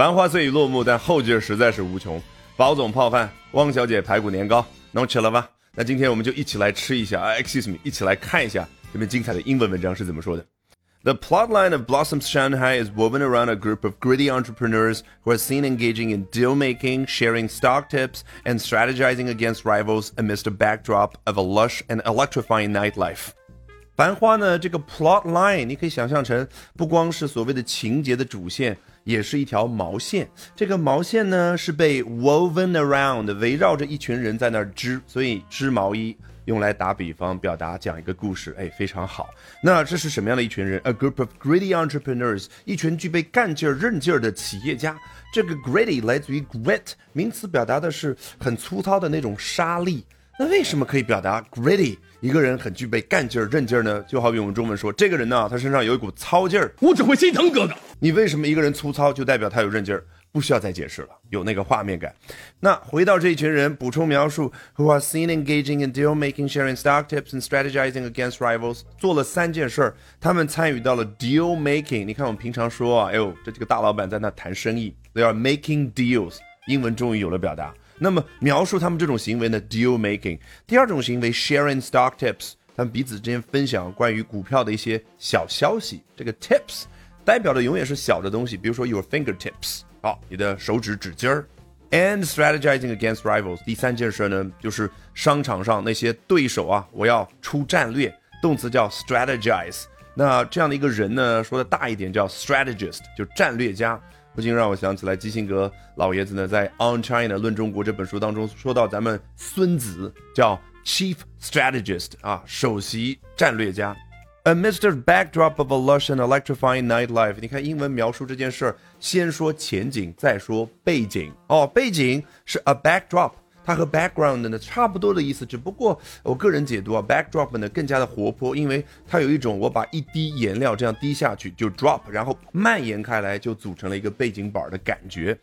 繁花虽已落幕，但后劲实在是无穷。宝总泡饭，汪小姐排骨年糕，能吃了吧？那今天我们就一起来吃一下啊！Excuse me，一起来看一下这篇精彩的英文文章是怎么说的。The plotline of Blossoms Shanghai is woven around a group of gritty entrepreneurs who are seen engaging in deal making, sharing stock tips, and strategizing against rivals amidst a backdrop of a lush and electrifying nightlife. 繁花呢，这个 plot line 你可以想象成不光是所谓的情节的主线，也是一条毛线。这个毛线呢是被 woven around 围绕着一群人在那儿织，所以织毛衣用来打比方表达讲一个故事，哎，非常好。那这是什么样的一群人？A group of gritty entrepreneurs，一群具备干劲儿、韧劲儿的企业家。这个 gritty 来自于 grit，名词表达的是很粗糙的那种沙粒。那为什么可以表达 gritty？一个人很具备干劲儿、韧劲儿呢？就好比我们中文说，这个人呢，他身上有一股糙劲儿。我只会心疼哥哥。你为什么一个人粗糙，就代表他有韧劲儿？不需要再解释了，有那个画面感。那回到这一群人，补充描述：Who are seen engaging in deal making, sharing stock tips, and strategizing against rivals。做了三件事儿，他们参与到了 deal making。你看我们平常说啊，哎呦，这几个大老板在那谈生意，They are making deals。英文终于有了表达。那么描述他们这种行为呢？Deal making。第二种行为，sharing stock tips，他们彼此之间分享关于股票的一些小消息。这个 tips 代表的永远是小的东西，比如说 your fingertips，好，你的手指指尖儿。And strategizing against rivals。第三件事呢，就是商场上那些对手啊，我要出战略。动词叫 strategize。那这样的一个人呢，说的大一点叫 strategist，就战略家。不禁让我想起来基辛格老爷子呢，在《On China 论中国》这本书当中说到，咱们孙子叫 Chief Strategist 啊，首席战略家。Amidst the backdrop of a lush and electrifying nightlife，你看英文描述这件事儿，先说前景，再说背景。哦，背景是 a backdrop。它和 background 呢差不多的意思，只不过我个人解读啊，backdrop 呢更加的活泼，因为它有一种我把一滴颜料这样滴下去就 drop，然后蔓延开来就组成了一个背景板的感觉。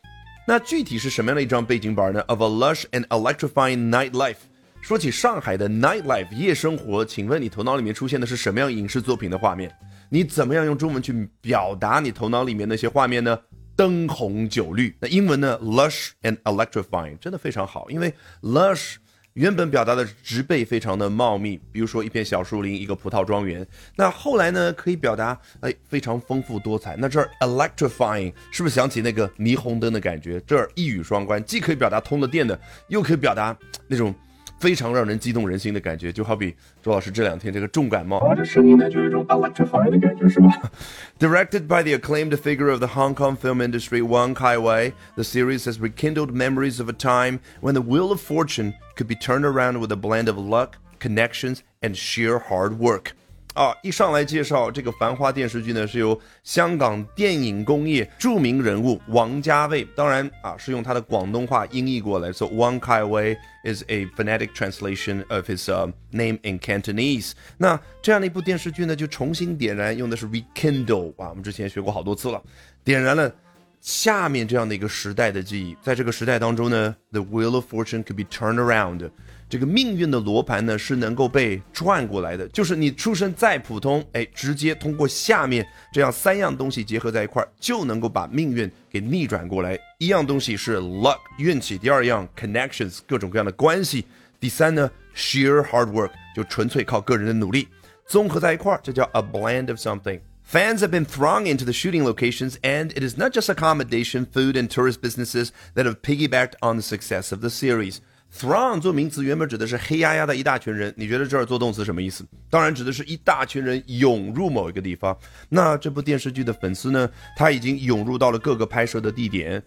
那具体是什么样的一张背景板呢？Of a lush and electrifying nightlife。说起上海的 nightlife 夜生活，请问你头脑里面出现的是什么样影视作品的画面？你怎么样用中文去表达你头脑里面那些画面呢？灯红酒绿，那英文呢？lush and electrifying，真的非常好。因为 lush 原本表达的植被非常的茂密，比如说一片小树林，一个葡萄庄园。那后来呢，可以表达哎非常丰富多彩。那这儿 electrifying 是不是想起那个霓虹灯的感觉？这儿一语双关，既可以表达通了电的，又可以表达那种。非常让人激动人心的感觉，就好比周老师这两天这个重感冒，这声音呢就有一种 electrifying 的感觉，是吧？Directed by the acclaimed figure of the Hong Kong film industry, Wang Kai-wei, the series has rekindled memories of a time when the wheel of fortune could be turned around with a blend of luck, connections, and sheer hard work. 啊，一上来介绍这个《繁花》电视剧呢，是由香港电影工业著名人物王家卫，当然啊是用他的广东话音译过来，so Wang Kai Wei is a phonetic translation of his name in Cantonese。那这样的一部电视剧呢，就重新点燃，用的是 rekindle 啊，我们之前学过好多次了，点燃了下面这样的一个时代的记忆。在这个时代当中呢，the wheel of fortune could be turned around。这个命运的罗盘呢是能够被转过来的，就是你出身再普通，哎，直接通过下面这样三样东西结合在一块儿，就能够把命运给逆转过来。一样东西是 luck 运气，第二样 connections 各种各样的关系，第三呢 sheer hard work 就纯粹靠个人的努力，综合在一块儿，这叫 a blend of something。Fans have been thronging into the shooting locations, and it is not just accommodation, food, and tourist businesses that have piggybacked on the success of the series. Throng 做名词原本指的是黑压压的一大群人，你觉得这儿做动词什么意思？当然指的是一大群人涌入某一个地方。那这部电视剧的粉丝呢？他已经涌入到了各个拍摄的地点。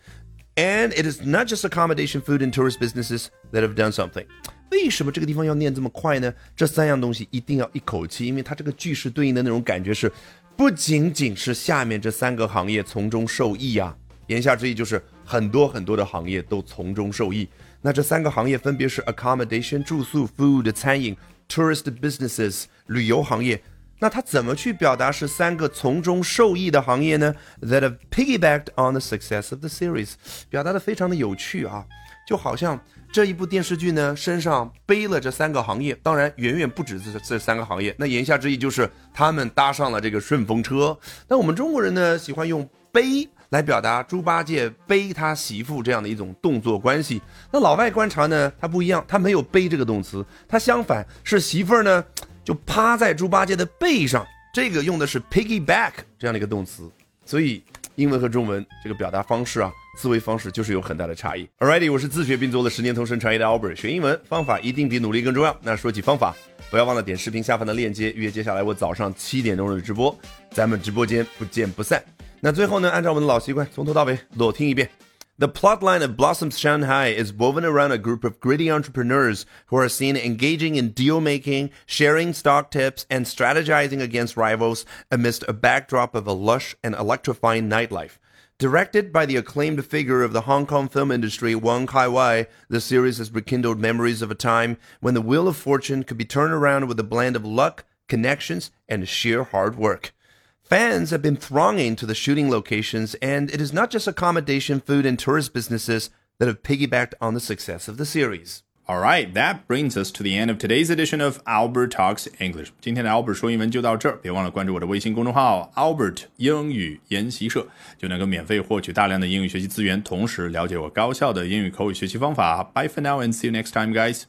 And it is not just accommodation, food, and tourist businesses that have done something。为什么这个地方要念这么快呢？这三样东西一定要一口气，因为它这个句式对应的那种感觉是， 不仅仅是下面这三个行业从中受益啊。言下之意就是很多很多的行业都从中受益。那这三个行业分别是 accommodation 住宿、food 餐饮、tourist businesses 旅游行业。那他怎么去表达是三个从中受益的行业呢？That a piggybacked on the success of the series，表达的非常的有趣啊，就好像这一部电视剧呢身上背了这三个行业，当然远远不止这这三个行业。那言下之意就是他们搭上了这个顺风车。那我们中国人呢喜欢用背。来表达猪八戒背他媳妇这样的一种动作关系。那老外观察呢，他不一样，他没有背这个动词，他相反是媳妇儿呢就趴在猪八戒的背上，这个用的是 piggyback 这样的一个动词。所以英文和中文这个表达方式啊，思维方式就是有很大的差异。Alrighty，我是自学并做了十年同声传译的 Albert，学英文方法一定比努力更重要。那说起方法。不要忘了点视频下方的链接，预约接下来我早上七点钟的直播，咱们直播间不见不散。那最后呢，按照我们的老习惯，从头到尾裸听一遍。The plotline of Blossoms Shanghai is woven around a group of gritty entrepreneurs who are seen engaging in deal making, sharing stock tips, and strategizing against rivals amidst a backdrop of a lush and electrifying nightlife. Directed by the acclaimed figure of the Hong Kong film industry, Wong Kai Wai, the series has rekindled memories of a time when the wheel of fortune could be turned around with a blend of luck, connections, and sheer hard work. Fans have been thronging to the shooting locations, and it is not just accommodation, food, and tourist businesses that have piggybacked on the success of the series. All right, that brings us to the end of today's edition of Albert Talks English。今天的 Albert 说英文就到这儿，别忘了关注我的微信公众号 Albert 英语研习社，就能够免费获取大量的英语学习资源，同时了解我高效的英语口语学习方法。Bye for now and see you next time, guys.